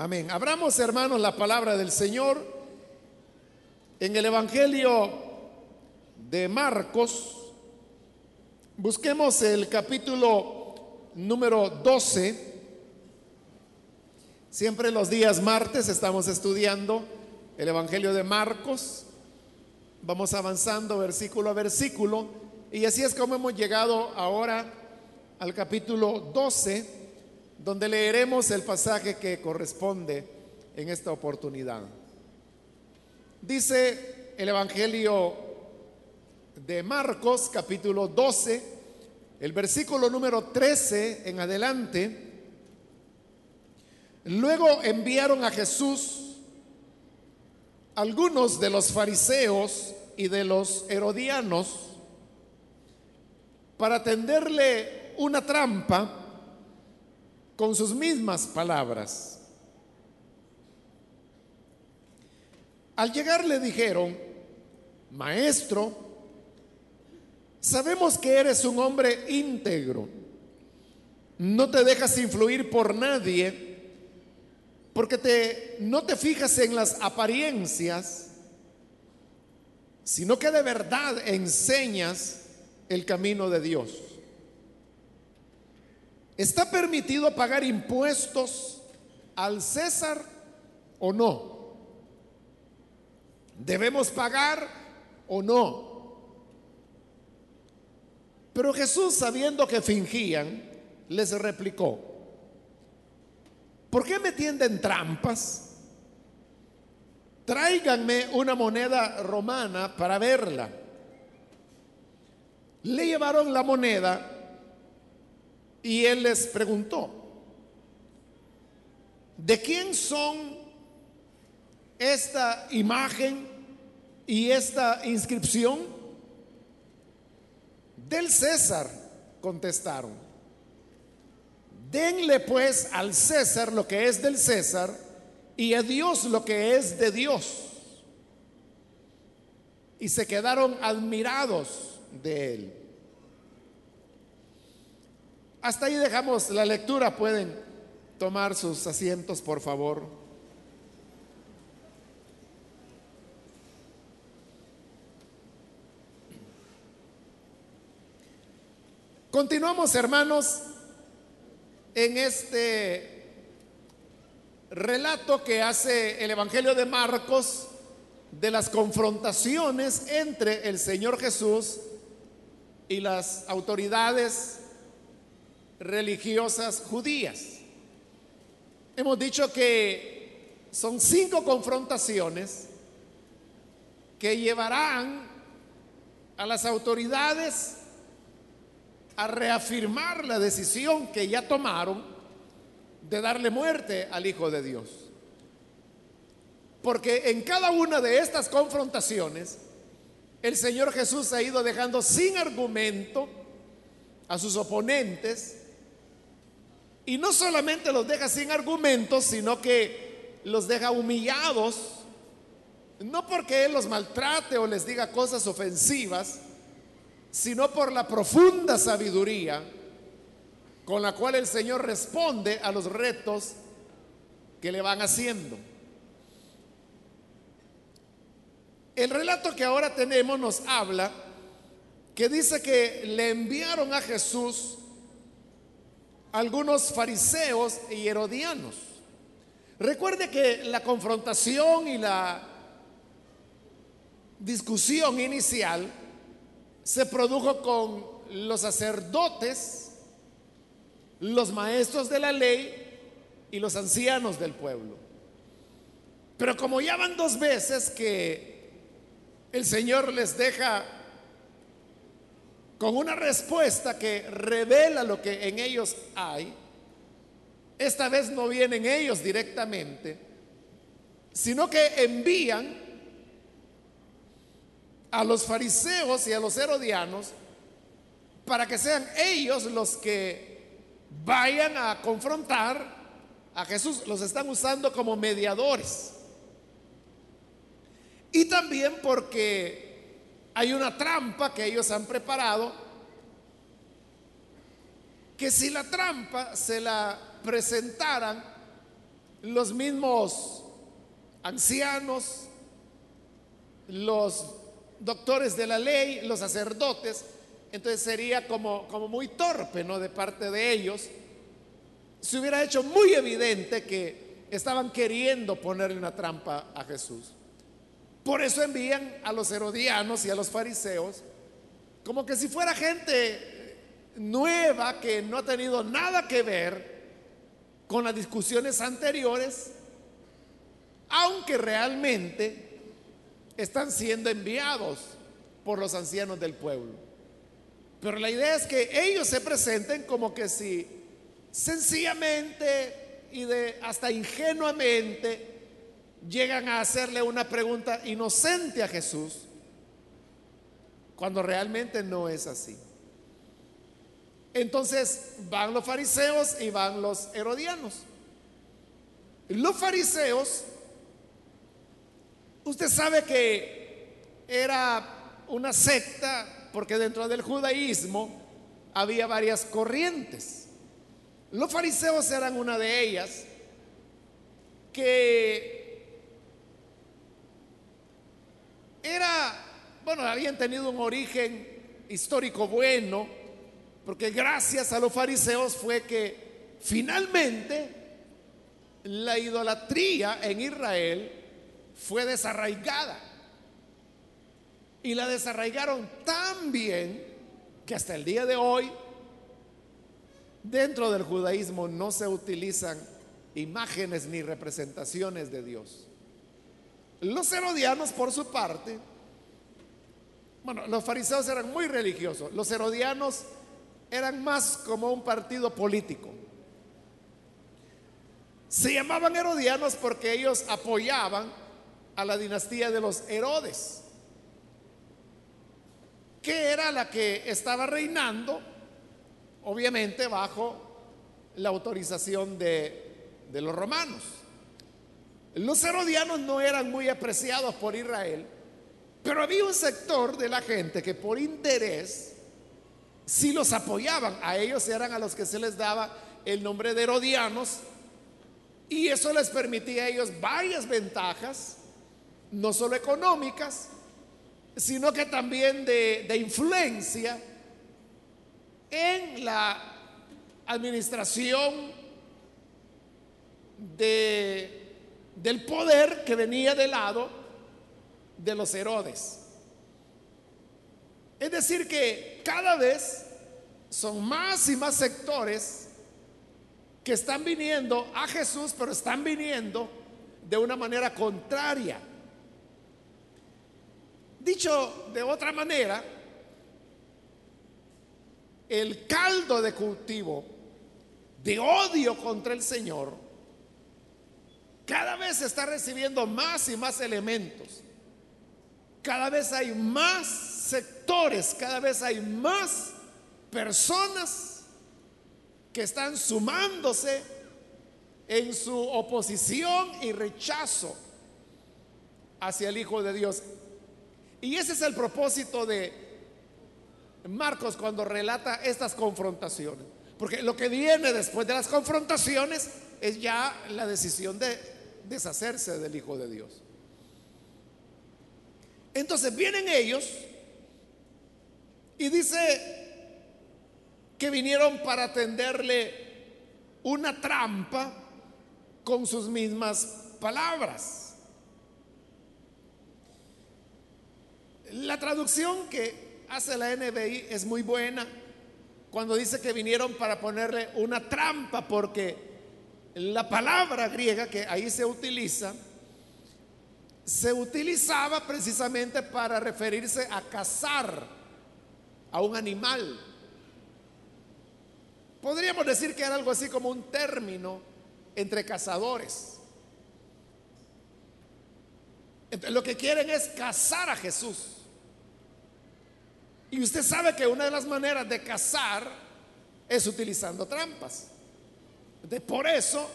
Amén. Abramos, hermanos, la palabra del Señor en el Evangelio de Marcos. Busquemos el capítulo número 12. Siempre los días martes estamos estudiando el Evangelio de Marcos. Vamos avanzando versículo a versículo. Y así es como hemos llegado ahora al capítulo 12 donde leeremos el pasaje que corresponde en esta oportunidad. Dice el Evangelio de Marcos, capítulo 12, el versículo número 13 en adelante. Luego enviaron a Jesús algunos de los fariseos y de los herodianos para tenderle una trampa con sus mismas palabras. Al llegar le dijeron, maestro, sabemos que eres un hombre íntegro, no te dejas influir por nadie, porque te, no te fijas en las apariencias, sino que de verdad enseñas el camino de Dios. ¿Está permitido pagar impuestos al César o no? ¿Debemos pagar o no? Pero Jesús, sabiendo que fingían, les replicó, ¿por qué me tienden trampas? Tráiganme una moneda romana para verla. Le llevaron la moneda y él les preguntó, ¿de quién son esta imagen y esta inscripción? Del César, contestaron. Denle pues al César lo que es del César y a Dios lo que es de Dios. Y se quedaron admirados de él. Hasta ahí dejamos la lectura. Pueden tomar sus asientos, por favor. Continuamos, hermanos, en este relato que hace el Evangelio de Marcos de las confrontaciones entre el Señor Jesús y las autoridades religiosas judías. Hemos dicho que son cinco confrontaciones que llevarán a las autoridades a reafirmar la decisión que ya tomaron de darle muerte al Hijo de Dios. Porque en cada una de estas confrontaciones, el Señor Jesús ha ido dejando sin argumento a sus oponentes y no solamente los deja sin argumentos, sino que los deja humillados, no porque Él los maltrate o les diga cosas ofensivas, sino por la profunda sabiduría con la cual el Señor responde a los retos que le van haciendo. El relato que ahora tenemos nos habla que dice que le enviaron a Jesús algunos fariseos y herodianos. Recuerde que la confrontación y la discusión inicial se produjo con los sacerdotes, los maestros de la ley y los ancianos del pueblo. Pero como ya van dos veces que el Señor les deja con una respuesta que revela lo que en ellos hay, esta vez no vienen ellos directamente, sino que envían a los fariseos y a los herodianos para que sean ellos los que vayan a confrontar a Jesús. Los están usando como mediadores. Y también porque hay una trampa que ellos han preparado, que si la trampa se la presentaran los mismos ancianos, los doctores de la ley, los sacerdotes, entonces sería como, como muy torpe, ¿no? De parte de ellos. Se hubiera hecho muy evidente que estaban queriendo ponerle una trampa a Jesús. Por eso envían a los herodianos y a los fariseos como que si fuera gente nueva que no ha tenido nada que ver con las discusiones anteriores, aunque realmente están siendo enviados por los ancianos del pueblo. Pero la idea es que ellos se presenten como que si sencillamente y hasta ingenuamente llegan a hacerle una pregunta inocente a Jesús cuando realmente no es así. Entonces van los fariseos y van los herodianos. Los fariseos, usted sabe que era una secta, porque dentro del judaísmo había varias corrientes. Los fariseos eran una de ellas que era bueno, habían tenido un origen histórico bueno, porque gracias a los fariseos fue que finalmente la idolatría en Israel fue desarraigada. Y la desarraigaron tan bien que hasta el día de hoy dentro del judaísmo no se utilizan imágenes ni representaciones de Dios. Los herodianos, por su parte, bueno, los fariseos eran muy religiosos, los herodianos eran más como un partido político. Se llamaban herodianos porque ellos apoyaban a la dinastía de los Herodes, que era la que estaba reinando, obviamente bajo la autorización de, de los romanos. Los herodianos no eran muy apreciados por Israel pero había un sector de la gente que por interés si los apoyaban. A ellos eran a los que se les daba el nombre de herodianos y eso les permitía a ellos varias ventajas, no solo económicas, sino que también de, de influencia en la administración de, del poder que venía de lado de los Herodes. Es decir, que cada vez son más y más sectores que están viniendo a Jesús, pero están viniendo de una manera contraria. Dicho de otra manera, el caldo de cultivo de odio contra el Señor cada vez está recibiendo más y más elementos cada vez hay más sectores, cada vez hay más personas que están sumándose en su oposición y rechazo hacia el Hijo de Dios. Y ese es el propósito de Marcos cuando relata estas confrontaciones. Porque lo que viene después de las confrontaciones es ya la decisión de deshacerse del Hijo de Dios. Entonces vienen ellos y dice que vinieron para tenderle una trampa con sus mismas palabras. La traducción que hace la NBI es muy buena cuando dice que vinieron para ponerle una trampa porque la palabra griega que ahí se utiliza se utilizaba precisamente para referirse a cazar a un animal. Podríamos decir que era algo así como un término entre cazadores. Entonces, lo que quieren es cazar a Jesús. Y usted sabe que una de las maneras de cazar es utilizando trampas. Por eso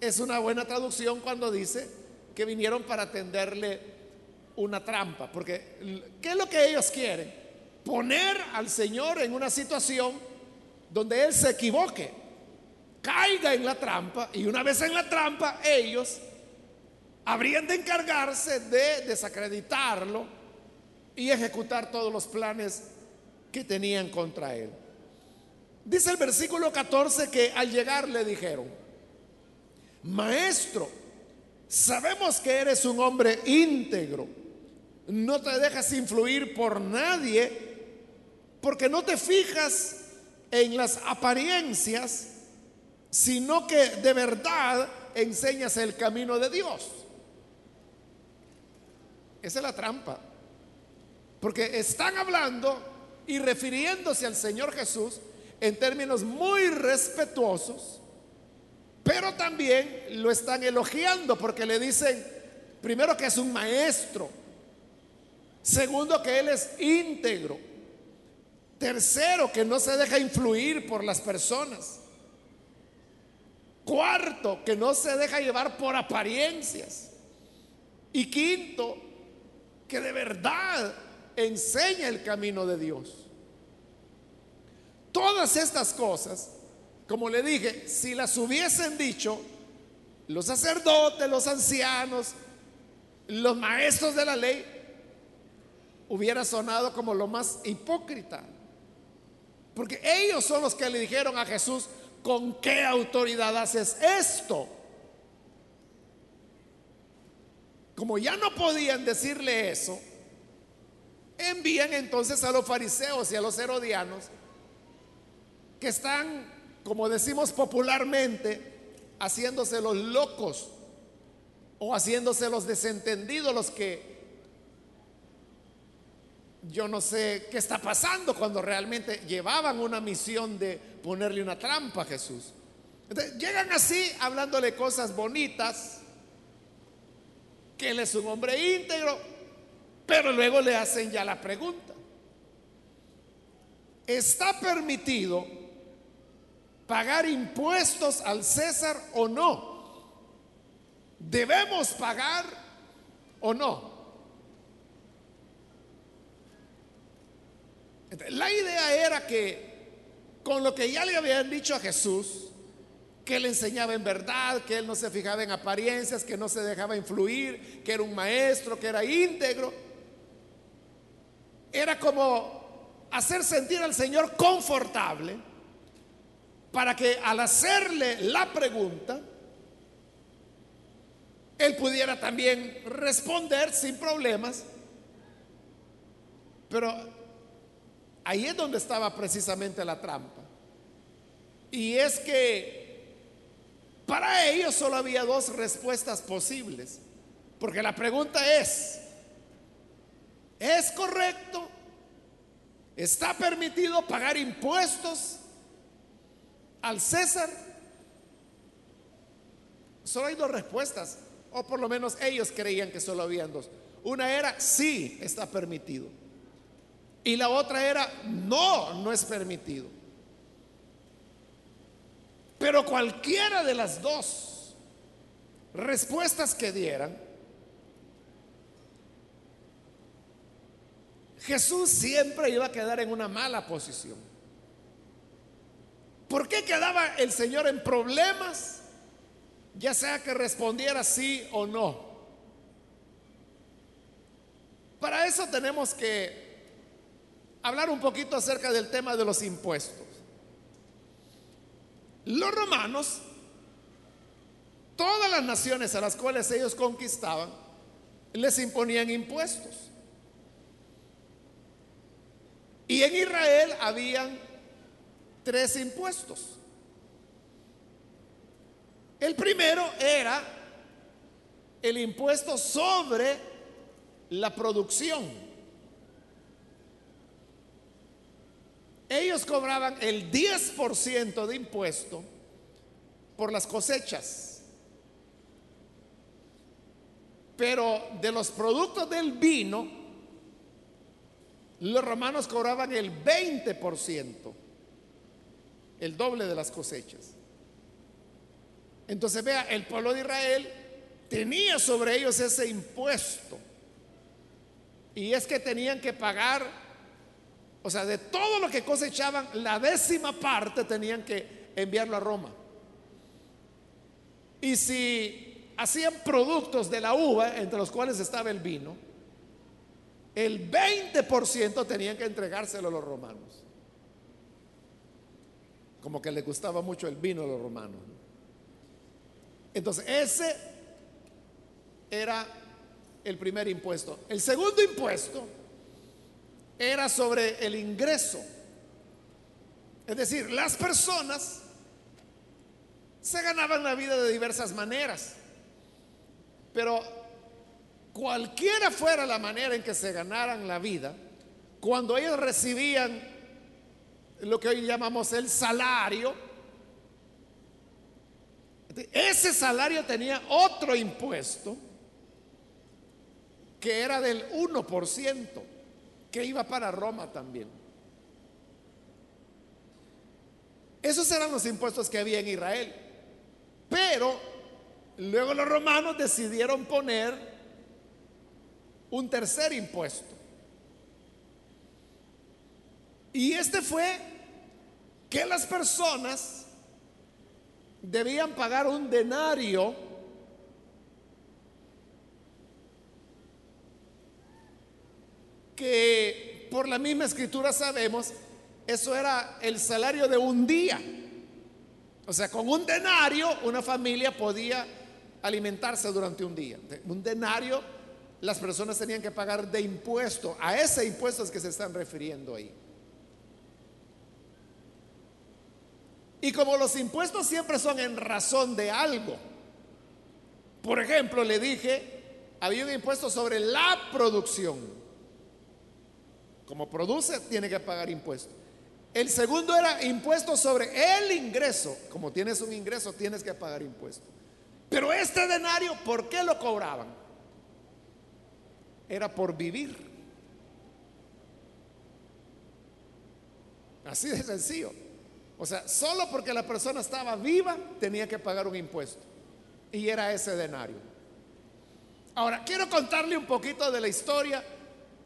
es una buena traducción cuando dice que vinieron para tenderle una trampa. Porque, ¿qué es lo que ellos quieren? Poner al Señor en una situación donde Él se equivoque. caiga en la trampa y una vez en la trampa ellos habrían de encargarse de desacreditarlo y ejecutar todos los planes que tenían contra él. Dice el versículo 14 que al llegar le dijeron, maestro, sabemos que eres un hombre íntegro, no te dejas influir por nadie, porque no te fijas en las apariencias, sino que de verdad enseñas el camino de Dios. Esa es la trampa. Porque están hablando y refiriéndose al Señor Jesús en términos muy respetuosos, pero también lo están elogiando porque le dicen, primero que es un maestro, segundo que Él es íntegro, tercero que no se deja influir por las personas, cuarto que no se deja llevar por apariencias y quinto que de verdad enseña el camino de Dios. Todas estas cosas, como le dije, si las hubiesen dicho los sacerdotes, los ancianos, los maestros de la ley, hubiera sonado como lo más hipócrita. Porque ellos son los que le dijeron a Jesús, ¿con qué autoridad haces esto? Como ya no podían decirle eso, envían entonces a los fariseos y a los herodianos que están, como decimos popularmente, haciéndose los locos o haciéndose los desentendidos, los que yo no sé qué está pasando cuando realmente llevaban una misión de ponerle una trampa a Jesús. llegan así hablándole cosas bonitas, que él es un hombre íntegro, pero luego le hacen ya la pregunta. ¿Está permitido pagar impuestos al César o no? ¿Debemos pagar o no? La idea era que con lo que ya le habían dicho a Jesús, que él enseñaba en verdad, que él no se fijaba en apariencias, que no se dejaba influir, que era un maestro, que era íntegro, era como hacer sentir al Señor confortable para que al hacerle la pregunta, él pudiera también responder sin problemas. Pero ahí es donde estaba precisamente la trampa. Y es que para ellos solo había dos respuestas posibles. Porque la pregunta es, ¿Es correcto? ¿Está permitido pagar impuestos al César? Solo hay dos respuestas, o por lo menos ellos creían que solo habían dos. Una era, sí, está permitido. Y la otra era, no, no es permitido. Pero cualquiera de las dos respuestas que dieran, Jesús siempre iba a quedar en una mala posición. ¿Por qué quedaba el Señor en problemas? Ya sea que respondiera sí o no. Para eso tenemos que hablar un poquito acerca del tema de los impuestos. Los romanos, todas las naciones a las cuales ellos conquistaban, les imponían impuestos. Y en Israel habían tres impuestos. El primero era el impuesto sobre la producción. Ellos cobraban el 10% de impuesto por las cosechas. Pero de los productos del vino, los romanos cobraban el 20%, el doble de las cosechas. Entonces vea, el pueblo de Israel tenía sobre ellos ese impuesto. Y es que tenían que pagar, o sea, de todo lo que cosechaban, la décima parte tenían que enviarlo a Roma. Y si hacían productos de la uva, entre los cuales estaba el vino, el 20% tenían que entregárselo a los romanos. Como que les gustaba mucho el vino a los romanos. Entonces, ese era el primer impuesto. El segundo impuesto era sobre el ingreso. Es decir, las personas se ganaban la vida de diversas maneras, pero cualquiera fuera la manera en que se ganaran la vida, cuando ellos recibían lo que hoy llamamos el salario, ese salario tenía otro impuesto que era del 1%, que iba para Roma también. Esos eran los impuestos que había en Israel. Pero luego los romanos decidieron poner un tercer impuesto. Y este fue que las personas debían pagar un denario que por la misma escritura sabemos, eso era el salario de un día. O sea, con un denario una familia podía alimentarse durante un día. Un denario las personas tenían que pagar de impuesto. A ese impuesto es que se están refiriendo ahí. Y como los impuestos siempre son en razón de algo, por ejemplo, le dije, había un impuesto sobre la producción. Como produce, tiene que pagar impuestos. El segundo era impuesto sobre el ingreso. Como tienes un ingreso, tienes que pagar impuestos. Pero este denario, ¿por qué lo cobraban? Era por vivir. Así de sencillo. O sea, solo porque la persona estaba viva tenía que pagar un impuesto. Y era ese denario. Ahora, quiero contarle un poquito de la historia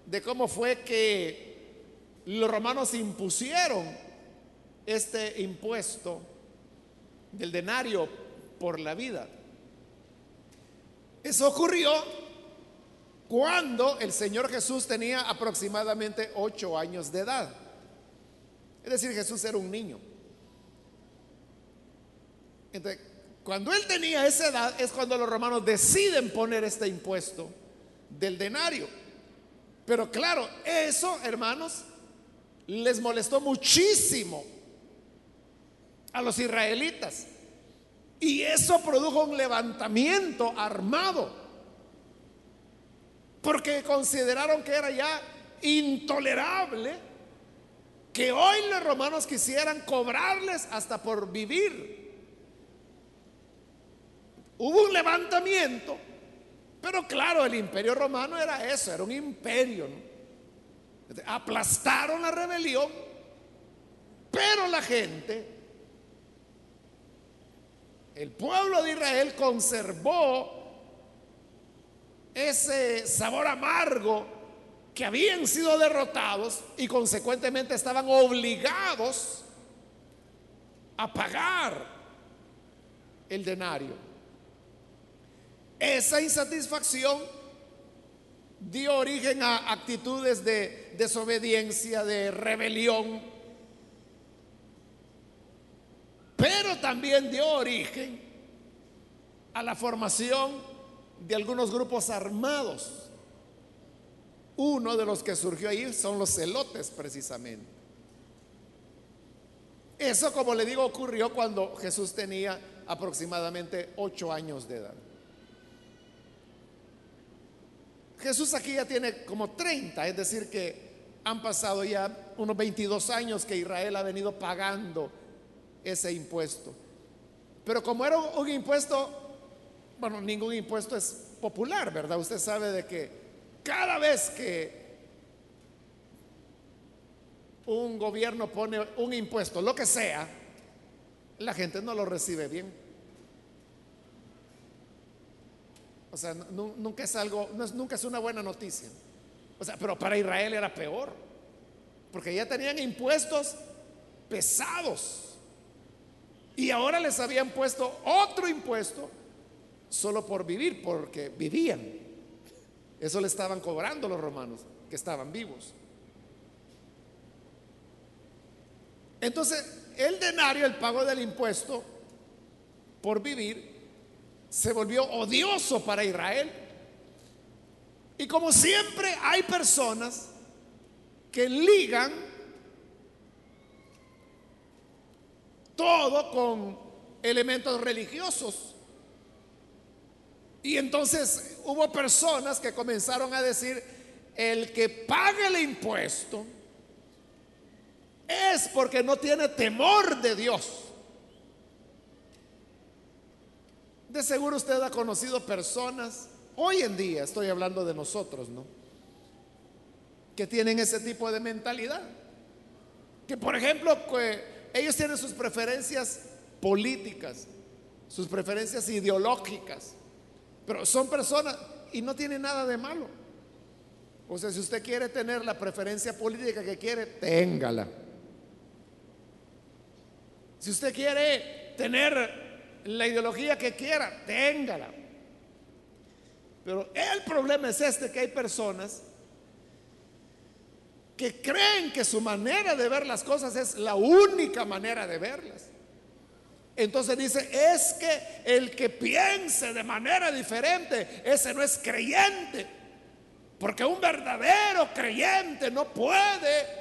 de cómo fue que los romanos impusieron este impuesto del denario por la vida. Eso ocurrió cuando el Señor Jesús tenía aproximadamente ocho años de edad. Es decir, Jesús era un niño. Entonces, cuando él tenía esa edad es cuando los romanos deciden poner este impuesto del denario. Pero claro, eso, hermanos, les molestó muchísimo a los israelitas. Y eso produjo un levantamiento armado. Porque consideraron que era ya intolerable que hoy los romanos quisieran cobrarles hasta por vivir. Hubo un levantamiento, pero claro, el imperio romano era eso, era un imperio. ¿no? Aplastaron la rebelión, pero la gente, el pueblo de Israel conservó ese sabor amargo que habían sido derrotados y consecuentemente estaban obligados a pagar el denario. Esa insatisfacción dio origen a actitudes de desobediencia, de rebelión, pero también dio origen a la formación de algunos grupos armados. Uno de los que surgió ahí son los celotes precisamente. Eso, como le digo, ocurrió cuando Jesús tenía aproximadamente ocho años de edad. Jesús aquí ya tiene como 30, es decir, que han pasado ya unos 22 años que Israel ha venido pagando ese impuesto. Pero como era un impuesto, bueno, ningún impuesto es popular, ¿verdad? Usted sabe de que cada vez que un gobierno pone un impuesto, lo que sea, la gente no lo recibe bien. O sea, nunca es algo, nunca es una buena noticia. O sea, pero para Israel era peor, porque ya tenían impuestos pesados y ahora les habían puesto otro impuesto solo por vivir, porque vivían. Eso le estaban cobrando los romanos, que estaban vivos. Entonces, el denario, el pago del impuesto por vivir, se volvió odioso para Israel. Y como siempre hay personas que ligan todo con elementos religiosos. Y entonces hubo personas que comenzaron a decir, el que pague el impuesto es porque no tiene temor de Dios. De seguro usted ha conocido personas, hoy en día estoy hablando de nosotros, ¿no? Que tienen ese tipo de mentalidad. Que por ejemplo, ellos tienen sus preferencias políticas, sus preferencias ideológicas, pero son personas y no tiene nada de malo. O sea, si usted quiere tener la preferencia política que quiere, téngala. Si usted quiere tener la ideología que quiera, téngala. Pero el problema es este, que hay personas que creen que su manera de ver las cosas es la única manera de verlas. Entonces dice, es que el que piense de manera diferente, ese no es creyente. Porque un verdadero creyente no puede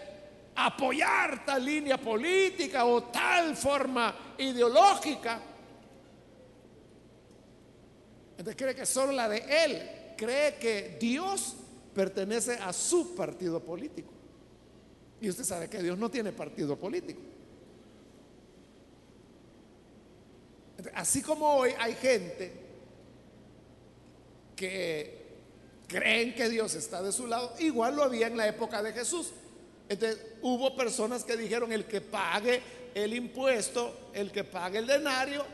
apoyar tal línea política o tal forma ideológica. Entonces cree que solo la de él, cree que Dios pertenece a su partido político. Y usted sabe que Dios no tiene partido político. Así como hoy hay gente que creen que Dios está de su lado, igual lo había en la época de Jesús. Entonces hubo personas que dijeron el que pague el impuesto, el que pague el denario,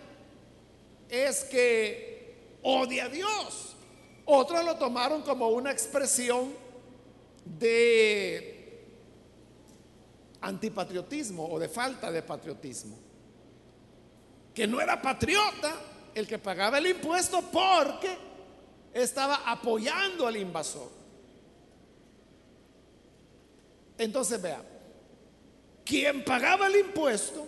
es que odia a Dios. Otros lo tomaron como una expresión de antipatriotismo o de falta de patriotismo. Que no era patriota el que pagaba el impuesto porque estaba apoyando al invasor. Entonces vea, quien pagaba el impuesto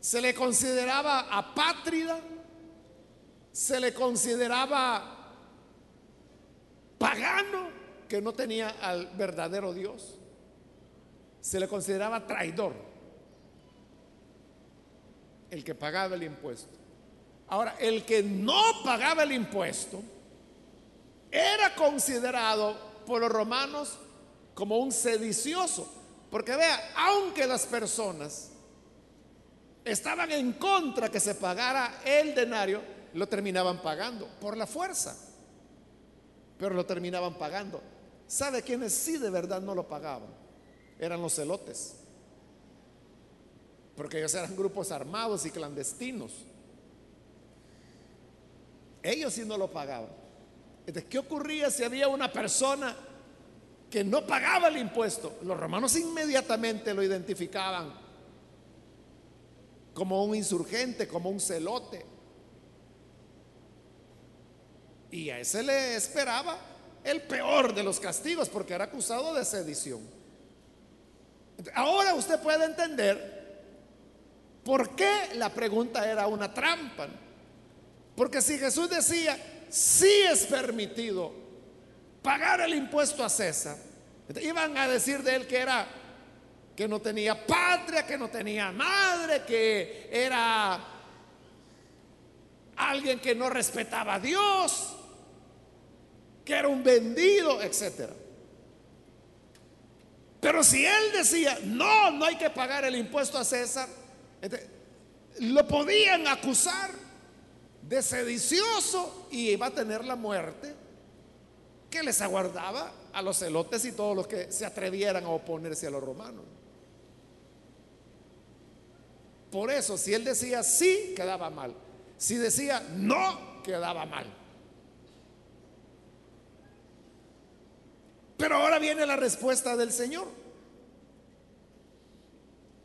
se le consideraba apátrida, se le consideraba pagano que no tenía al verdadero Dios, se le consideraba traidor el que pagaba el impuesto. Ahora, el que no pagaba el impuesto era considerado por los romanos como un sedicioso. Porque vea, aunque las personas estaban en contra que se pagara el denario, lo terminaban pagando por la fuerza. Pero lo terminaban pagando. ¿Sabe quiénes sí de verdad no lo pagaban? Eran los celotes. Porque ellos eran grupos armados y clandestinos. Ellos sí no lo pagaban. ¿qué ocurría si había una persona que no pagaba el impuesto, los romanos inmediatamente lo identificaban como un insurgente, como un celote. Y a ese le esperaba el peor de los castigos porque era acusado de sedición. Ahora usted puede entender por qué la pregunta era una trampa. Porque si Jesús decía, sí es permitido pagar el impuesto a César. Iban a decir de él que era que no tenía patria, que no tenía madre, que era alguien que no respetaba a Dios, que era un vendido, etcétera. Pero si él decía, no, no hay que pagar el impuesto a César, lo podían acusar de sedicioso y iba a tener la muerte que les aguardaba a los celotes y todos los que se atrevieran a oponerse a los romanos. Por eso, si él decía sí, quedaba mal. Si decía no, quedaba mal. Pero ahora viene la respuesta del Señor.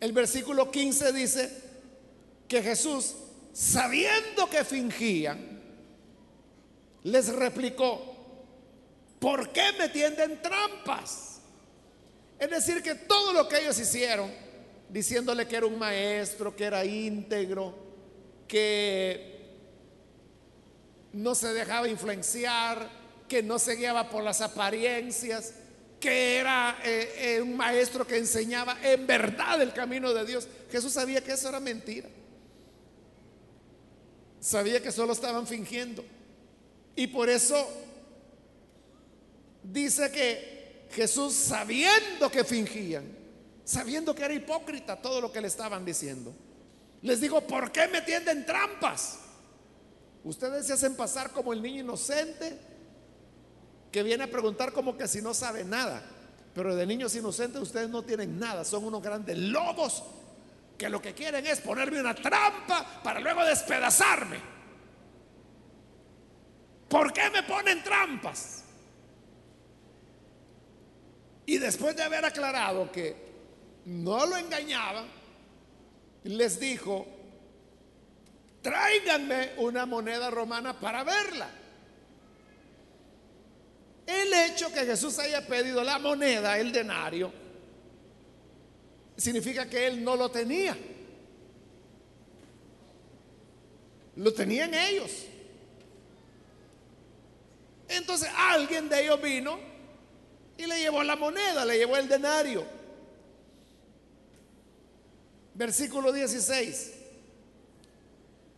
El versículo 15 dice que Jesús, sabiendo que fingían, les replicó, ¿por qué me tienden trampas? Es decir, que todo lo que ellos hicieron, diciéndole que era un maestro, que era íntegro, que no se dejaba influenciar, que no se guiaba por las apariencias, que era eh, eh, un maestro que enseñaba en verdad el camino de Dios. Jesús sabía que eso era mentira. Sabía que solo estaban fingiendo. Y por eso dice que Jesús, sabiendo que fingían, sabiendo que era hipócrita todo lo que le estaban diciendo, les digo, ¿por qué me tienden trampas? Ustedes se hacen pasar como el niño inocente que viene a preguntar como que si no sabe nada. Pero de niños inocentes ustedes no tienen nada, son unos grandes lobos que lo que quieren es ponerme una trampa para luego despedazarme. ¿Por qué me ponen trampas? Y después de haber aclarado que no lo engañaban, les dijo, tráiganme una moneda romana para verla. El hecho que Jesús haya pedido la moneda, el denario, significa que él no lo tenía. Lo tenían ellos. Entonces alguien de ellos vino y le llevó la moneda, le llevó el denario. Versículo 16.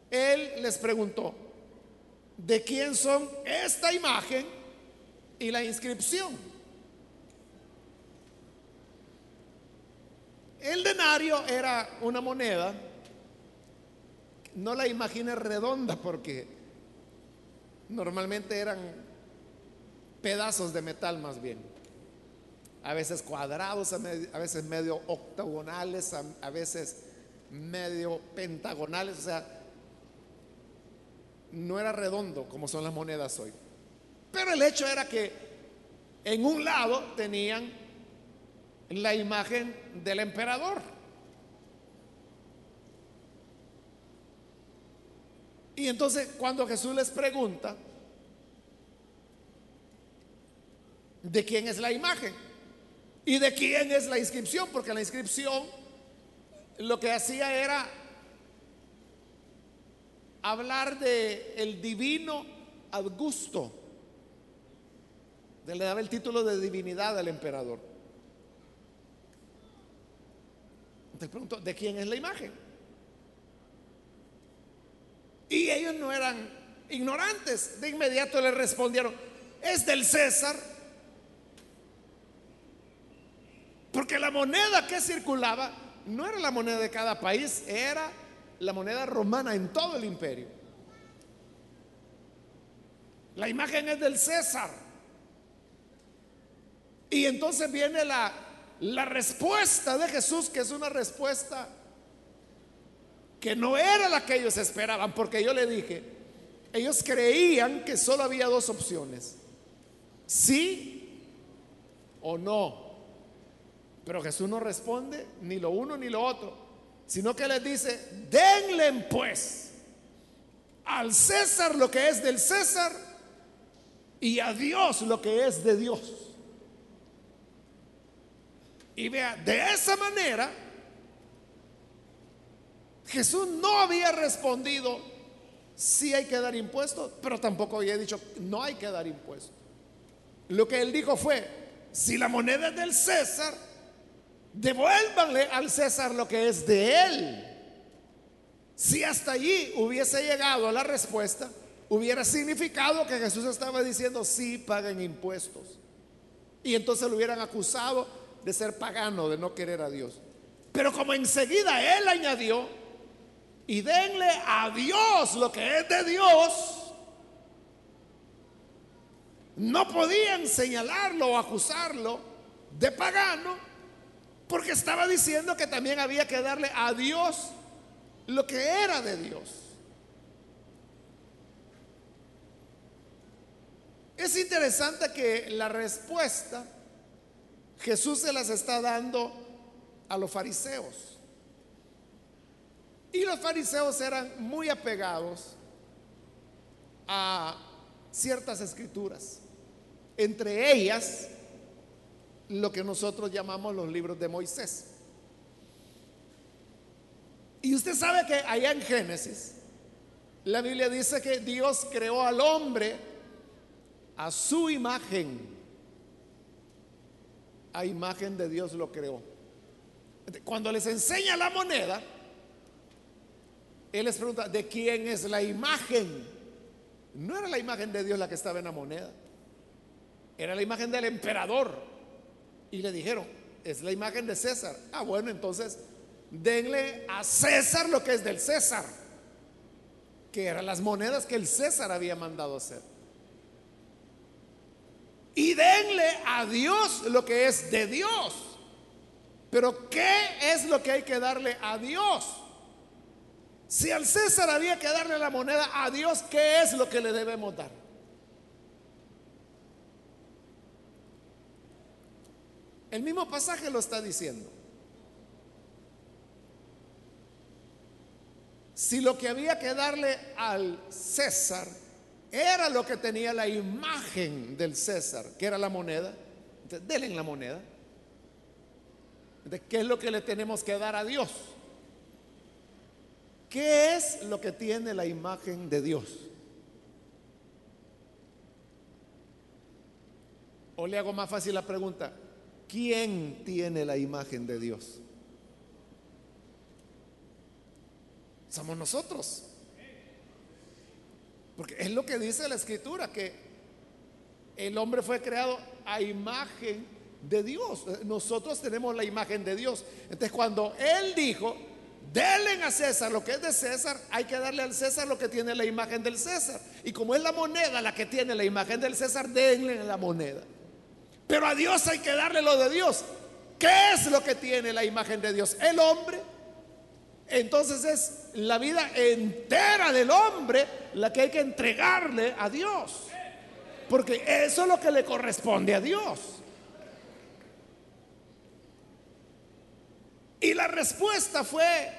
Él les preguntó, ¿de quién son esta imagen y la inscripción? El denario era una moneda, no la imagine redonda porque normalmente eran pedazos de metal más bien. A veces cuadrados, a, veces medio octagonales, a, veces medio pentagonales, o sea, no era redondo como son las monedas hoy. Pero el hecho era que en un lado tenían la imagen del emperador. Y entonces cuando Jesús les pregunta, de quién es la imagen y de quién es la inscripción, porque la inscripción lo que hacía era hablar de el divino Augusto. Le daba el título de divinidad al emperador. Entonces pregunto, ¿de quién es la imagen? Y ellos no eran ignorantes. De inmediato le respondieron, es del César. Porque la moneda que circulaba no era la moneda de cada país, era la moneda romana en todo el imperio. La imagen es del César. Y entonces viene la, la respuesta de Jesús, que es una respuesta que no era la que ellos esperaban, porque yo le dije, ellos creían que solo había dos opciones, sí o no. Pero Jesús no responde ni lo uno ni lo otro, sino que les dice, denle pues al César lo que es del César y a Dios lo que es de Dios. Y vea, de esa manera, Jesús no había respondido, si hay que dar impuestos, pero tampoco había dicho, no hay que dar impuestos. Lo que él dijo fue, si la moneda es del César, devuélvanle al César lo que es de él. Si hasta allí hubiese llegado la respuesta, hubiera significado que Jesús estaba diciendo, sí, paguen impuestos. Y entonces lo hubieran acusado de ser pagano, de no querer a Dios. Pero como enseguida él añadió, y denle a Dios lo que es de Dios, no podían señalarlo o acusarlo de pagano porque estaba diciendo que también había que darle a Dios lo que era de Dios. Es interesante que la respuesta Jesús se las está dando a los fariseos. Y los fariseos eran muy apegados a ciertas escrituras, entre ellas lo que nosotros llamamos los libros de Moisés. Y usted sabe que allá en Génesis, la Biblia dice que Dios creó al hombre a su imagen. A imagen de Dios lo creó. Cuando les enseña la moneda, Él les pregunta, ¿de quién es la imagen? No era la imagen de Dios la que estaba en la moneda, era la imagen del emperador. Y le dijeron, es la imagen de César. Ah, bueno, entonces denle a César lo que es del César que eran las monedas que el César había mandado hacer. Y denle a Dios lo que es de Dios. Pero ¿qué es lo que hay que darle a Dios? Si al César había que darle la moneda a Dios, ¿qué es lo que le debemos dar? El mismo pasaje lo está diciendo. Si lo que había que darle al César era lo que tenía la imagen del César, que era la moneda, entonces denle la moneda. ¿De qué es lo que le tenemos que dar a Dios? ¿Qué es lo que tiene la imagen de Dios? O le hago más fácil la pregunta, ¿quién tiene la imagen de Dios? somos nosotros. Porque es lo que dice la escritura, que el hombre fue creado a imagen de Dios. Nosotros tenemos la imagen de Dios. Entonces cuando Él dijo, denle a César lo que es de César, hay que darle al César lo que tiene la imagen del César. Y como es la moneda la que tiene la imagen del César, denle la moneda. Pero a Dios hay que darle lo de Dios. ¿Qué es lo que tiene la imagen de Dios? El hombre. Entonces es la vida entera del hombre la que hay que entregarle a Dios. Porque eso es lo que le corresponde a Dios. Y la respuesta fue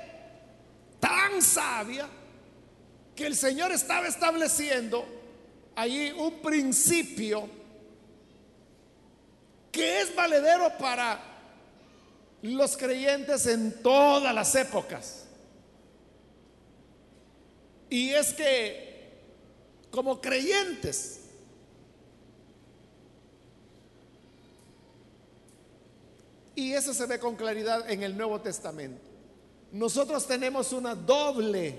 tan sabia que el Señor estaba estableciendo allí un principio que es valedero para los creyentes en todas las épocas. Y es que como creyentes, y eso se ve con claridad en el Nuevo Testamento, nosotros tenemos una doble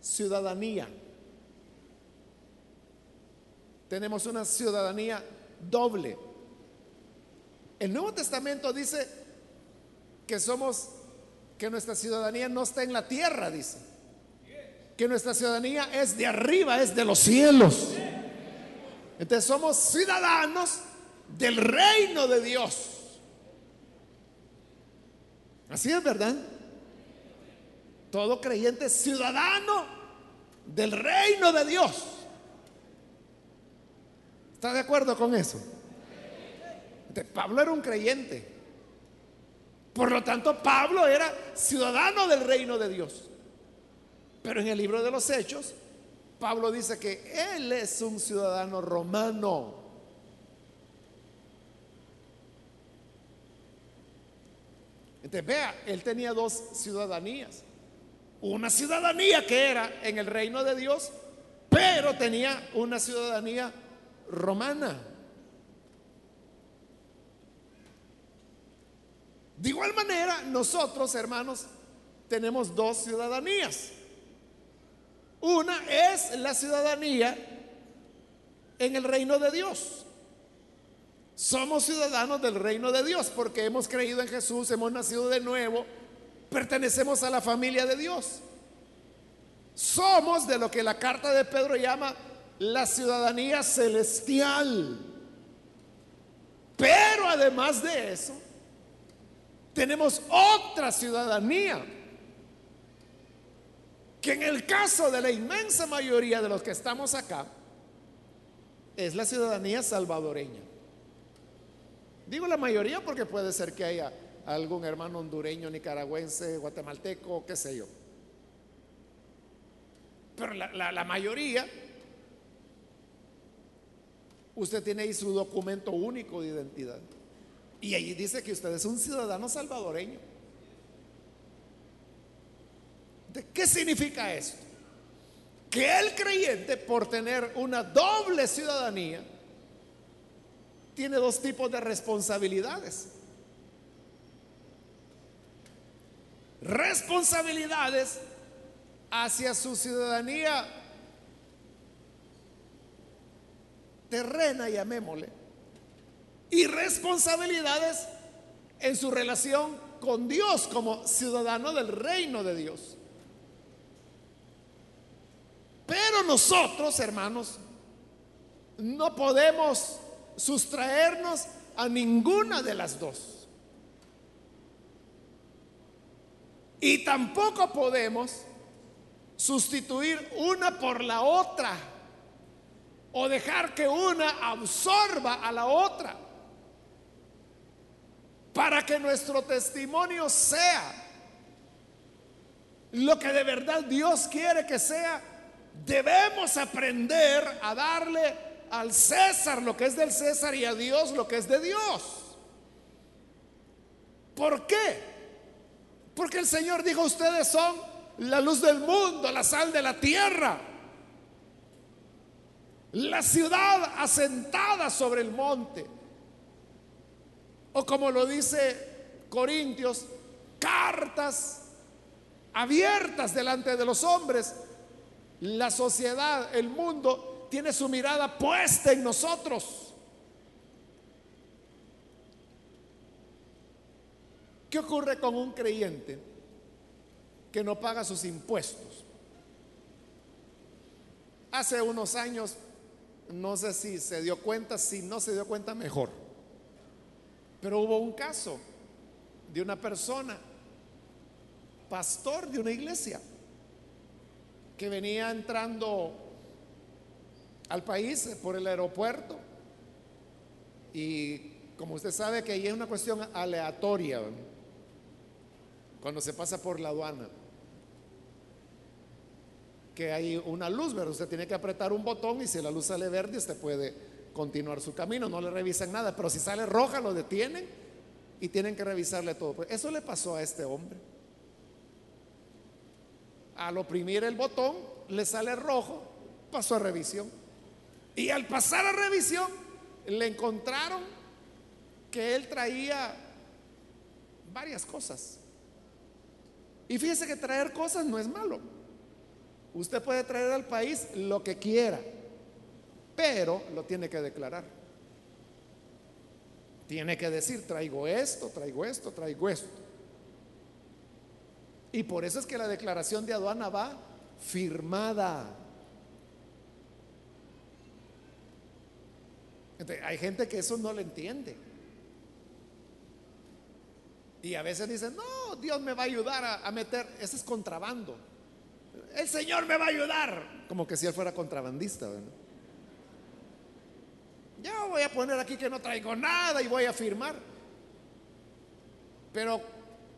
ciudadanía. Tenemos una ciudadanía doble. El Nuevo Testamento dice que somos, que nuestra ciudadanía no está en la tierra, dice que nuestra ciudadanía es de arriba, es de los cielos. Entonces somos ciudadanos del reino de Dios. Así es, ¿verdad? Todo creyente es ciudadano del reino de Dios. ¿Está de acuerdo con eso? Pablo era un creyente. Por lo tanto, Pablo era ciudadano del reino de Dios. Pero en el libro de los Hechos, Pablo dice que él es un ciudadano romano. Entonces, vea, él tenía dos ciudadanías. Una ciudadanía que era en el reino de Dios, pero tenía una ciudadanía romana. De igual manera, nosotros, hermanos, tenemos dos ciudadanías. Una es la ciudadanía en el reino de Dios. Somos ciudadanos del reino de Dios porque hemos creído en Jesús, hemos nacido de nuevo, pertenecemos a la familia de Dios. Somos de lo que la carta de Pedro llama la ciudadanía celestial. Pero además de eso, tenemos otra ciudadanía que en el caso de la inmensa mayoría de los que estamos acá, es la ciudadanía salvadoreña. Digo la mayoría porque puede ser que haya algún hermano hondureño, nicaragüense, guatemalteco, qué sé yo. Pero la, mayoría usted tiene ahí su documento único de identidad. Y ahí dice que usted es un ciudadano salvadoreño. ¿De qué significa esto? Que el creyente, por tener una doble ciudadanía, tiene dos tipos de responsabilidades. Responsabilidades hacia su ciudadanía terrena, llamémosle, y responsabilidades en su relación con Dios como ciudadano del reino de Dios. Pero nosotros, hermanos, no podemos sustraernos a ninguna de las dos. Y tampoco podemos sustituir una por la otra o dejar que una absorba a la otra para que nuestro testimonio sea lo que de verdad Dios quiere que sea, debemos aprender a darle al César lo que es del César y a Dios lo que es de Dios. ¿Por qué? Porque el Señor dijo, ustedes son la luz del mundo, la sal de la tierra, la ciudad asentada sobre el monte. O como lo dice Corintios, cartas abiertas delante de los hombres. La sociedad, el mundo, tiene su mirada puesta en nosotros. ¿Qué ocurre con un creyente que no paga sus impuestos? Hace unos años, no sé si se dio cuenta, si no se dio cuenta, mejor pero hubo un caso de una persona, pastor de una iglesia, que venía entrando al país por el aeropuerto. Y como usted sabe que ahí es una cuestión aleatoria cuando se pasa por la aduana que hay una luz, pero usted tiene que apretar un botón y si la luz sale verde usted puede continuar su camino, no le revisan nada, pero si sale roja lo detienen y tienen que revisarle todo. Pues eso le pasó a este hombre. Al oprimir el botón le sale rojo, pasó a revisión. Y al pasar a revisión le encontraron que él traía varias cosas. Y fíjese que traer cosas no es malo. Usted puede traer al país lo que quiera pero lo tiene que declarar. Tiene que decir, traigo esto, traigo esto, traigo esto. Y por eso es que la declaración de aduana va firmada. hay gente que eso no lo entiende. Y a veces dicen, no, Dios me va a ayudar a, a meter, ese es contrabando. El Señor me va a ayudar. Como que si él fuera contrabandista. ¿verdad? Ya voy a poner aquí que no traigo nada y voy a firmar. Pero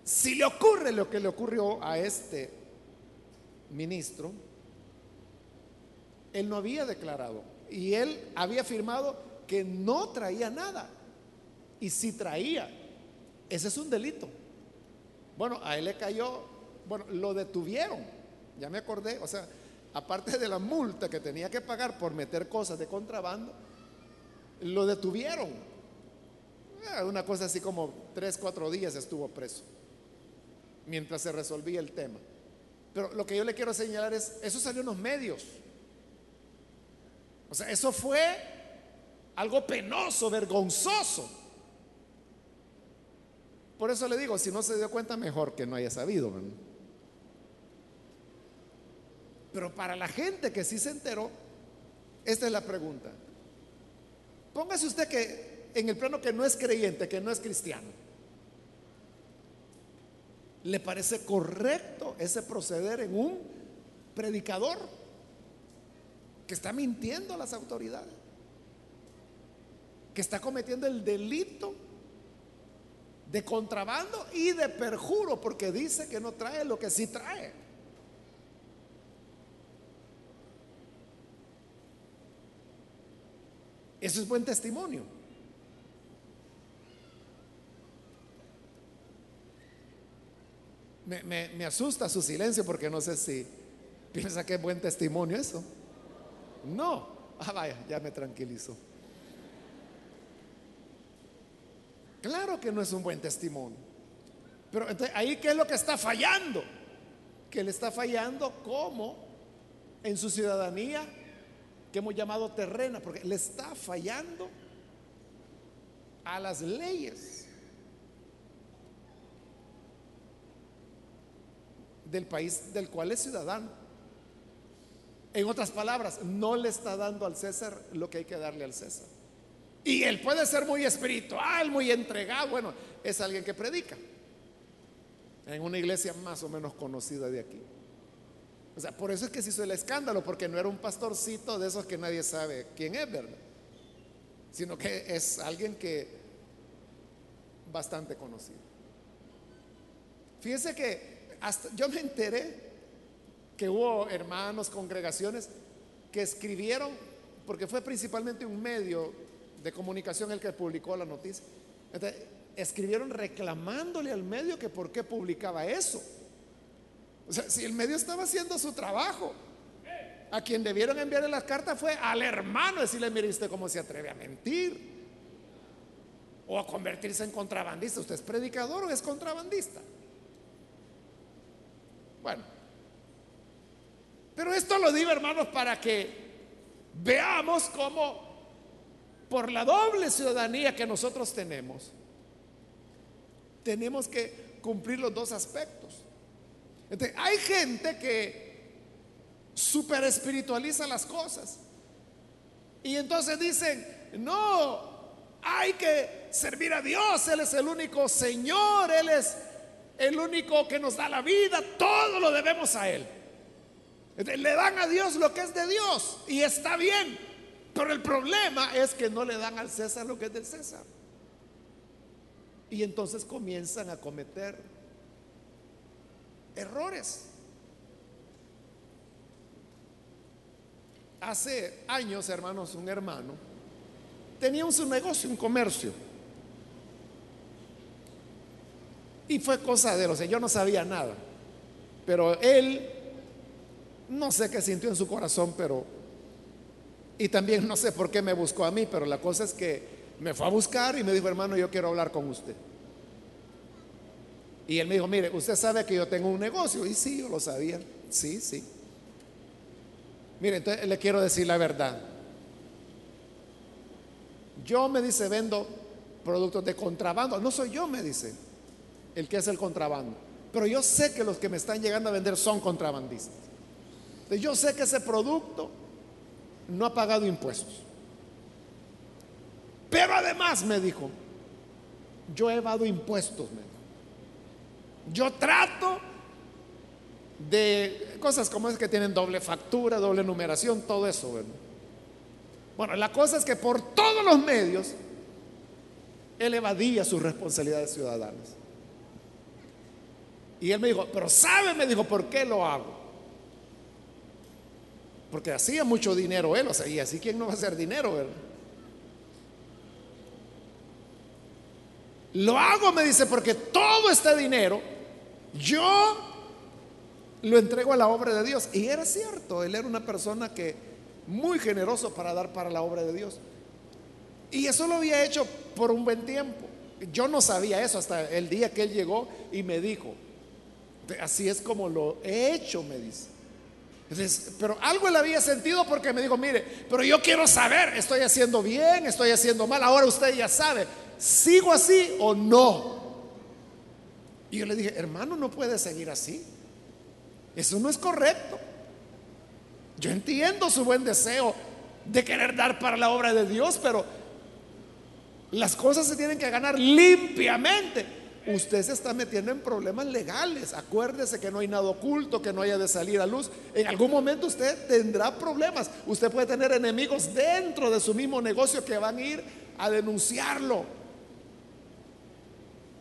si le ocurre lo que le ocurrió a este ministro, él no había declarado y él había firmado que no traía nada. Y si traía, ese es un delito. Bueno, a él le cayó, bueno, lo detuvieron, ya me acordé, o sea, aparte de la multa que tenía que pagar por meter cosas de contrabando, lo detuvieron. Eh, una cosa así como tres, cuatro días estuvo preso mientras se resolvía el tema. Pero lo que yo le quiero señalar es, eso salió en los medios. O sea, eso fue algo penoso, vergonzoso. Por eso le digo, si no se dio cuenta, mejor que no haya sabido. Pero para la gente que sí se enteró, esta es la pregunta. Póngase usted que en el plano que no es creyente, que no es cristiano, ¿le parece correcto ese proceder en un predicador que está mintiendo a las autoridades? Que está cometiendo el delito de contrabando y de perjuro porque dice que no trae lo que sí trae. Eso es buen testimonio. Me, asusta su silencio porque no sé si piensa que es buen testimonio eso. No. Ah, vaya, ya me tranquilizo. Claro que no es un buen testimonio. Pero entonces, ahí qué es lo que está fallando? Que le está fallando como en su ciudadanía que hemos llamado terrena, porque le está fallando a las leyes del país del cual es ciudadano. En otras palabras, no le está dando al César lo que hay que darle al César. Y él puede ser muy espiritual, muy entregado. Bueno, es alguien que predica en una iglesia más o menos conocida de aquí. O sea, por eso es que se hizo el escándalo, porque no era un pastorcito de esos que nadie sabe quién es, ¿verdad? Sino que es alguien que bastante conocido. Fíjese que hasta yo me enteré que hubo hermanos, congregaciones que escribieron, porque fue principalmente un medio de comunicación el que publicó la noticia. escribieron reclamándole al medio que por qué publicaba eso. O sea, si el medio estaba haciendo su trabajo, a quien debieron enviarle las cartas fue al hermano, decirle, mire usted cómo se atreve a mentir. O a convertirse en contrabandista. ¿Usted es predicador o es contrabandista? Bueno. Pero esto lo digo, hermanos, para que veamos cómo por la doble ciudadanía que nosotros tenemos, tenemos que cumplir los dos aspectos hay gente que super espiritualiza las cosas. Y entonces dicen, no, hay que servir a Dios, Él es el único Señor, Él es el único que nos da la vida, todo lo debemos a Él. Le dan a Dios lo que es de Dios y está bien, pero el problema es que no le dan al César lo que es del César. Y entonces comienzan a cometer errores. Hace años, hermanos, un hermano tenía un su negocio, un comercio. Y fue cosa de, o sea, yo no sabía nada. Pero él, no sé qué sintió en su corazón, pero, y también no sé por qué me buscó a mí, pero la cosa es que me fue a buscar y me dijo, hermano, yo quiero hablar con usted. Y él me dijo, mire, usted sabe que yo tengo un negocio. Y sí, yo lo sabía. Sí, sí. Mire, entonces le quiero decir la verdad. Yo me dice, vendo productos de contrabando. No soy yo, me dice, el que es el contrabando. Pero yo sé que los que me están llegando a vender son contrabandistas. Entonces, yo sé que ese producto no ha pagado impuestos. Pero además me dijo, yo he evado impuestos. Yo trato de cosas como es que tienen doble factura, doble numeración, todo eso. Bueno, la cosa es que por todos los medios él evadía sus responsabilidades ciudadanas. Y él me dijo, pero ¿sabe? Me dijo, ¿por qué lo hago? Porque hacía mucho dinero él, o sea, y así quién no va a hacer dinero, ¿verdad? Lo hago, me dice, porque todo este dinero yo lo entrego a la obra de Dios. Y era cierto, él era una persona que muy generoso para dar para la obra de Dios. Y eso lo había hecho por un buen tiempo. Yo no sabía eso hasta el día que él llegó y me dijo, así es como lo he hecho, me dice. pero algo le había sentido porque me dijo, mire, pero yo quiero saber, estoy haciendo bien, estoy haciendo mal, ahora usted ya sabe, ¿sigo así o no? Y yo le dije, hermano, no puede seguir así. Eso no es correcto. Yo entiendo su buen deseo de querer dar para la obra de Dios, pero las cosas se tienen que ganar limpiamente. Usted se está metiendo en problemas legales. Acuérdese que no hay nada oculto, que no haya de salir a luz. En algún momento usted tendrá problemas. Usted puede tener enemigos dentro de su mismo negocio que van a ir a denunciarlo.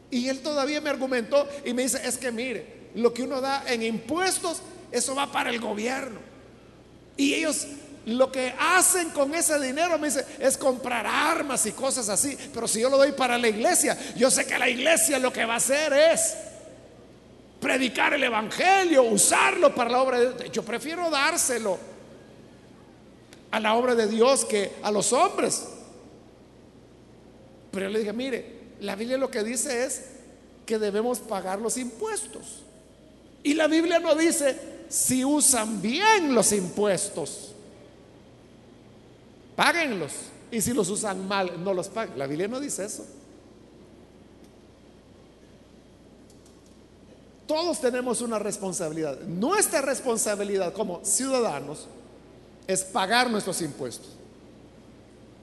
Y él todavía me argumentó y me dice, es que mire, lo que uno da en impuestos, eso va para el gobierno. Y ellos lo que hacen con ese dinero, me dice, es comprar armas y cosas así. Pero si yo lo doy para la iglesia, yo sé que la iglesia lo que va a hacer es predicar el evangelio, usarlo para la obra de Dios. Yo prefiero dárselo a la obra de Dios que a los hombres. Pero yo le dije, mire, la Biblia lo que dice es que debemos pagar los impuestos. Y la Biblia no dice si usan bien los impuestos. Páguenlos. Y si los usan mal, no los paguen. La Biblia no dice eso. Todos tenemos una responsabilidad. Nuestra responsabilidad como ciudadanos es pagar nuestros impuestos.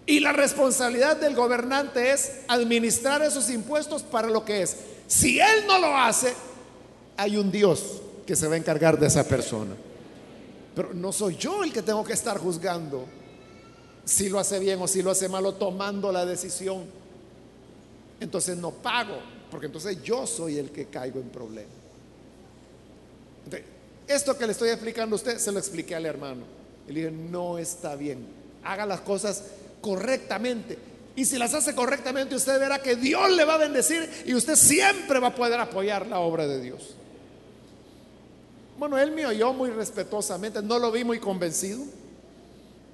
Y la responsabilidad del gobernante es administrar esos impuestos para lo que es. Si él no lo hace, hay un Dios que se va a encargar de esa persona. Pero no soy yo el que tengo que estar juzgando si lo hace bien o si lo hace mal o tomando la decisión. Entonces no pago, porque entonces yo soy el que caigo en problema. esto que le estoy explicando a usted, se lo expliqué al hermano. Y le dije, no está bien. Haga las cosas correctamente. Y si las hace correctamente, usted verá que Dios le va a bendecir y usted siempre va a poder apoyar la obra de Dios. Bueno, él me oyó muy respetuosamente, no lo vi muy convencido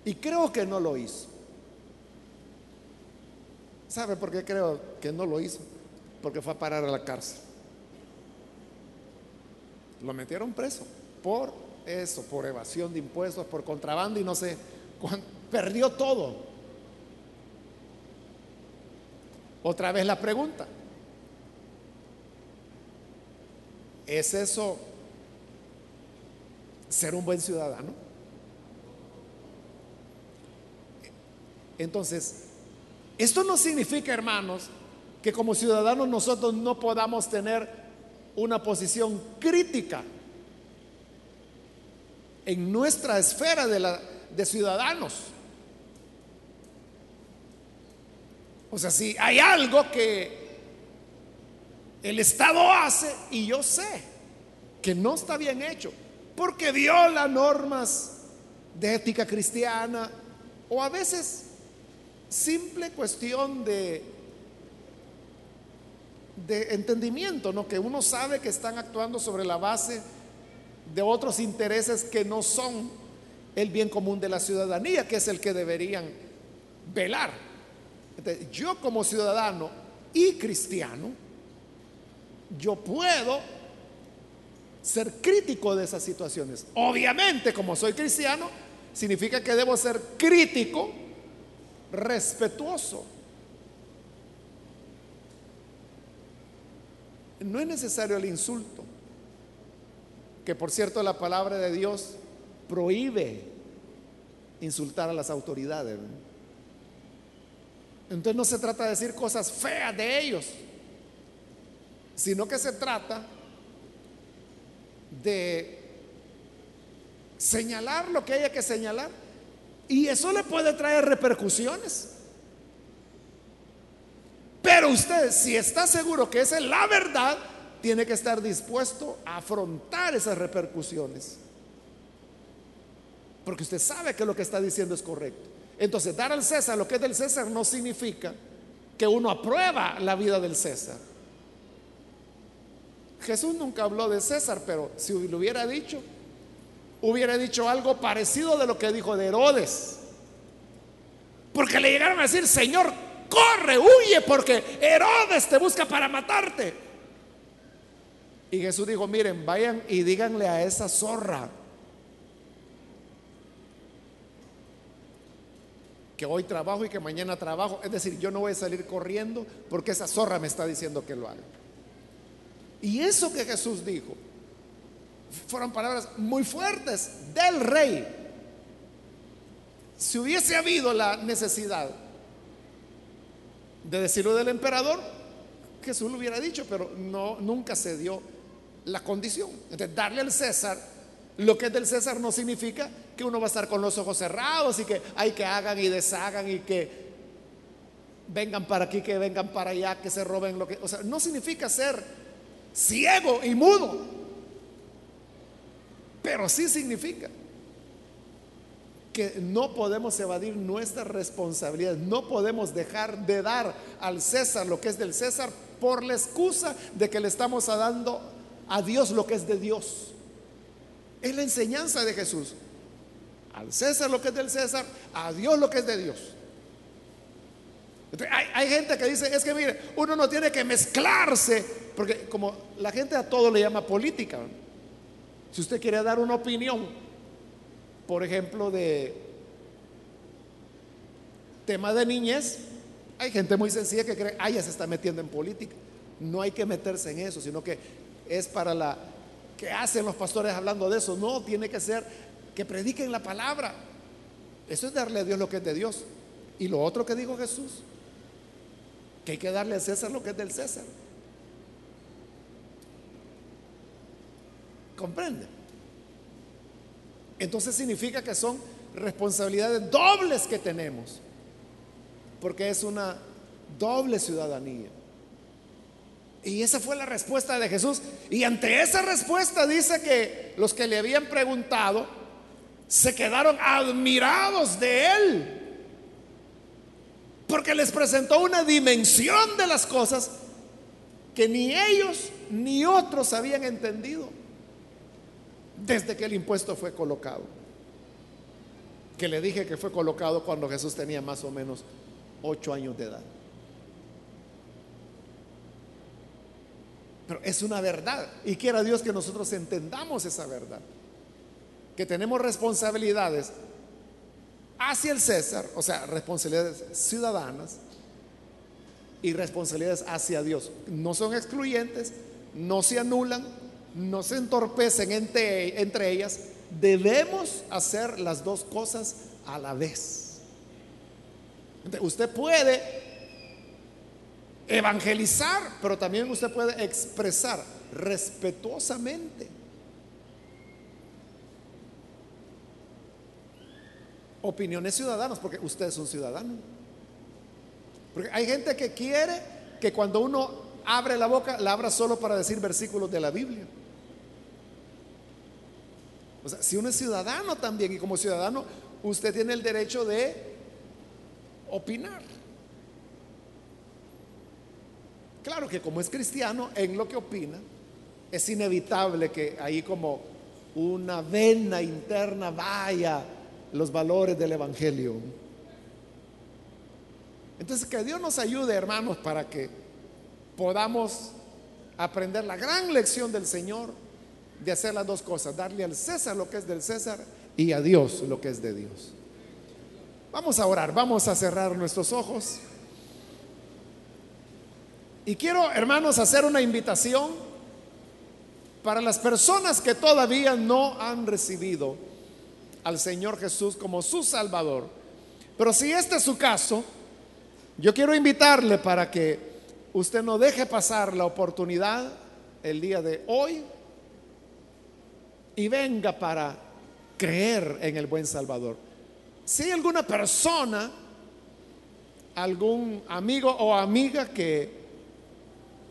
y creo que no lo hizo. ¿Sabe por qué creo que no lo hizo? Porque fue a parar a la cárcel. Lo metieron preso por eso, por evasión de impuestos, por contrabando y no sé, perdió todo. Otra vez la pregunta. ¿Es eso ser un buen ciudadano? Entonces, esto no significa, hermanos, que como ciudadanos nosotros no podamos tener una posición crítica en nuestra esfera de, ciudadanos. O sea, si hay algo que el Estado hace y yo sé que no está bien hecho, porque viola normas de ética cristiana o a veces simple cuestión de de entendimiento, ¿no? Que uno sabe que están actuando sobre la base de otros intereses que no son el bien común de la ciudadanía, que es el que deberían velar yo como ciudadano y cristiano, yo puedo ser crítico de esas situaciones. Obviamente, como soy cristiano, significa que debo ser crítico, respetuoso. No es necesario el insulto, que por cierto la palabra de Dios prohíbe insultar a las autoridades. Entonces no se trata de decir cosas feas de ellos, sino que se trata de señalar lo que haya que señalar. Y eso le puede traer repercusiones. Pero usted, si está seguro que esa es la verdad, tiene que estar dispuesto a afrontar esas repercusiones. Porque usted sabe que lo que está diciendo es correcto. Entonces, dar al César lo que es del César no significa que uno aprueba la vida del César. Jesús nunca habló de César, pero si lo hubiera dicho, hubiera dicho algo parecido de lo que dijo de Herodes. Porque le llegaron a decir, Señor, corre, huye, porque Herodes te busca para matarte. Y Jesús dijo, miren, vayan y díganle a esa zorra que hoy trabajo y que mañana trabajo. Es decir, yo no voy a salir corriendo porque esa zorra me está diciendo que lo haga. Y eso que Jesús dijo fueron palabras muy fuertes del rey. Si hubiese habido la necesidad de decirlo del emperador, Jesús lo hubiera dicho, pero no nunca se dio la condición. Entonces, darle al César lo que es del César no significa que uno va a estar con los ojos cerrados y que hay que hagan y deshagan y que vengan para aquí, que vengan para allá, que se roben lo que... O sea, no significa ser ciego y mudo, pero sí significa que no podemos evadir nuestra responsabilidad, no podemos dejar de dar al César lo que es del César por la excusa de que le estamos dando a Dios lo que es de Dios. Es la enseñanza de Jesús. Al César lo que es del César, a Dios lo que es de Dios. hay, hay, gente que dice, es que mire, uno no tiene que mezclarse, porque como la gente a todo le llama política. Si usted quiere dar una opinión, por ejemplo, de tema de niñez, hay gente muy sencilla que cree, ah, ya se está metiendo en política. No hay que meterse en eso, sino que es para la que hacen los pastores hablando de eso. No, tiene que ser que prediquen la palabra. Eso es darle a Dios lo que es de Dios. Y lo otro que dijo Jesús, que hay que darle a César lo que es del César. ¿Comprende? entonces significa que son responsabilidades dobles que tenemos, porque es una doble ciudadanía. Y esa fue la respuesta de Jesús. Y ante esa respuesta dice que los que le habían preguntado se quedaron admirados de él. Porque les presentó una dimensión de las cosas que ni ellos ni otros habían entendido desde que el impuesto fue colocado. Que le dije que fue colocado cuando Jesús tenía más o menos ocho años de edad. Pero es una verdad. Y quiera Dios que nosotros entendamos esa verdad. Que tenemos responsabilidades hacia el César, o sea, responsabilidades ciudadanas y responsabilidades hacia Dios. No son excluyentes, no se anulan, no se entorpecen entre, entre ellas, debemos hacer las dos cosas a la vez. Usted puede evangelizar, pero también usted puede expresar respetuosamente. Opiniones ciudadanas, porque usted es un ciudadano. Porque hay gente que quiere que cuando uno abre la boca, la abra solo para decir versículos de la Biblia. O sea, si uno es ciudadano también y como ciudadano usted tiene el derecho de opinar. Claro que como es cristiano, en lo que opina, es inevitable que ahí como una vena interna vaya los valores del Evangelio. Entonces, que Dios nos ayude, hermanos, para que podamos aprender la gran lección del Señor de hacer las dos cosas, darle al César lo que es del César y a Dios lo que es de Dios. Vamos a orar, vamos a cerrar nuestros ojos. Y quiero, hermanos, hacer una invitación para las personas que todavía no han recibido al Señor Jesús como su Salvador. Pero si este es su caso, yo quiero invitarle para que usted no deje pasar la oportunidad el día de hoy y venga para creer en el buen Salvador. Si hay alguna persona, algún amigo o amiga que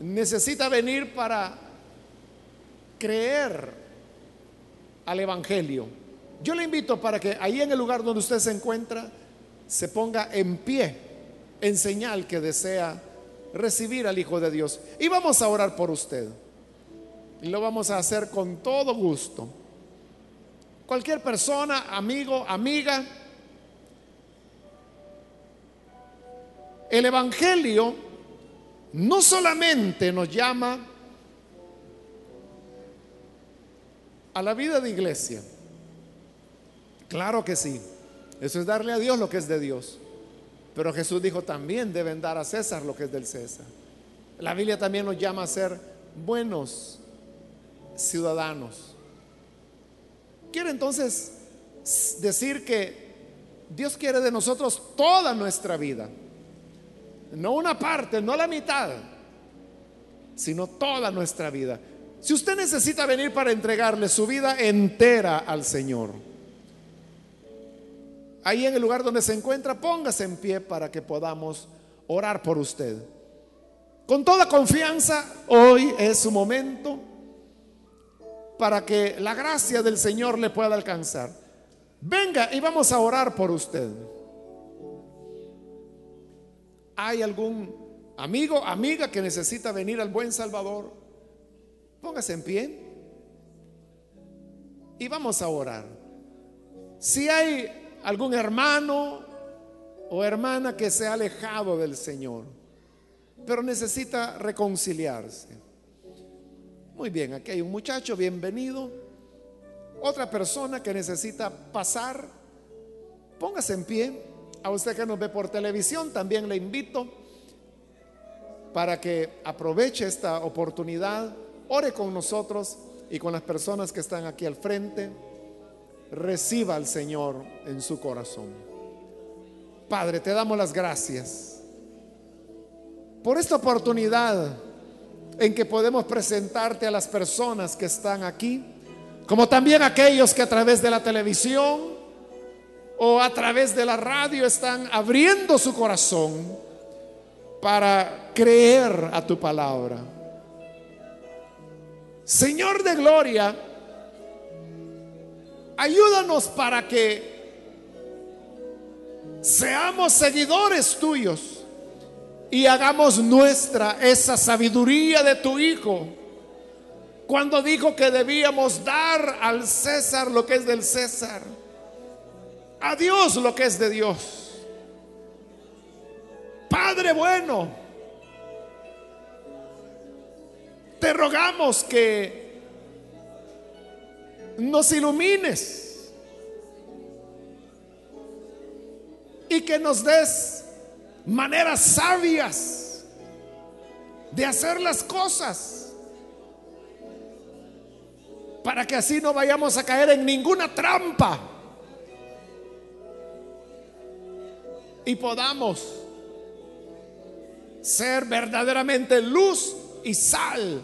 necesita venir para creer al Evangelio, yo le invito para que ahí en el lugar donde usted se encuentra se ponga en pie en señal que desea recibir al Hijo de Dios. Y vamos a orar por usted. Y lo vamos a hacer con todo gusto. Cualquier persona, amigo, amiga. El Evangelio no solamente nos llama a la vida de iglesia. Claro que sí. Eso es darle a Dios lo que es de Dios. Pero Jesús dijo también deben dar a César lo que es del César. La Biblia también nos llama a ser buenos ciudadanos. Quiere entonces decir que Dios quiere de nosotros toda nuestra vida. No una parte, no la mitad, sino toda nuestra vida. Si usted necesita venir para entregarle su vida entera al Señor, ahí en el lugar donde se encuentra, póngase en pie para que podamos orar por usted. Con toda confianza, hoy es su momento para que la gracia del Señor le pueda alcanzar. Venga y vamos a orar por usted. ¿Hay algún amigo, amiga que necesita venir al buen Salvador? Póngase en pie y vamos a orar. Si hay algún hermano o hermana que se ha alejado del Señor, pero necesita reconciliarse. Muy bien, aquí hay un muchacho, bienvenido. Otra persona que necesita pasar, póngase en pie. A usted que nos ve por televisión, también le invito para que aproveche esta oportunidad, ore con nosotros y con las personas que están aquí al frente, reciba al Señor en su corazón. Padre, te damos las gracias por esta oportunidad en que podemos presentarte a las personas que están aquí, como también aquellos que a través de la televisión o a través de la radio están abriendo su corazón para creer a tu palabra. Señor de gloria, ayúdanos para que seamos seguidores tuyos y hagamos nuestra esa sabiduría de tu Hijo. Cuando dijo que debíamos dar al César lo que es del César, a Dios lo que es de Dios. Padre bueno, te rogamos que nos ilumines y que nos des maneras sabias de hacer las cosas para que así no vayamos a caer en ninguna trampa y podamos ser verdaderamente luz y sal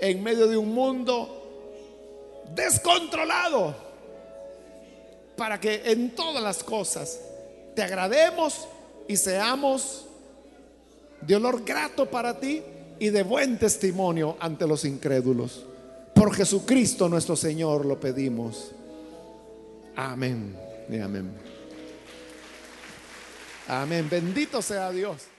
en medio de un mundo descontrolado, para que en todas las cosas te agrademos y seamos de olor grato para ti y de buen testimonio ante los incrédulos. Por Jesucristo nuestro Señor lo pedimos. Amén y amén. Amén. Bendito sea Dios.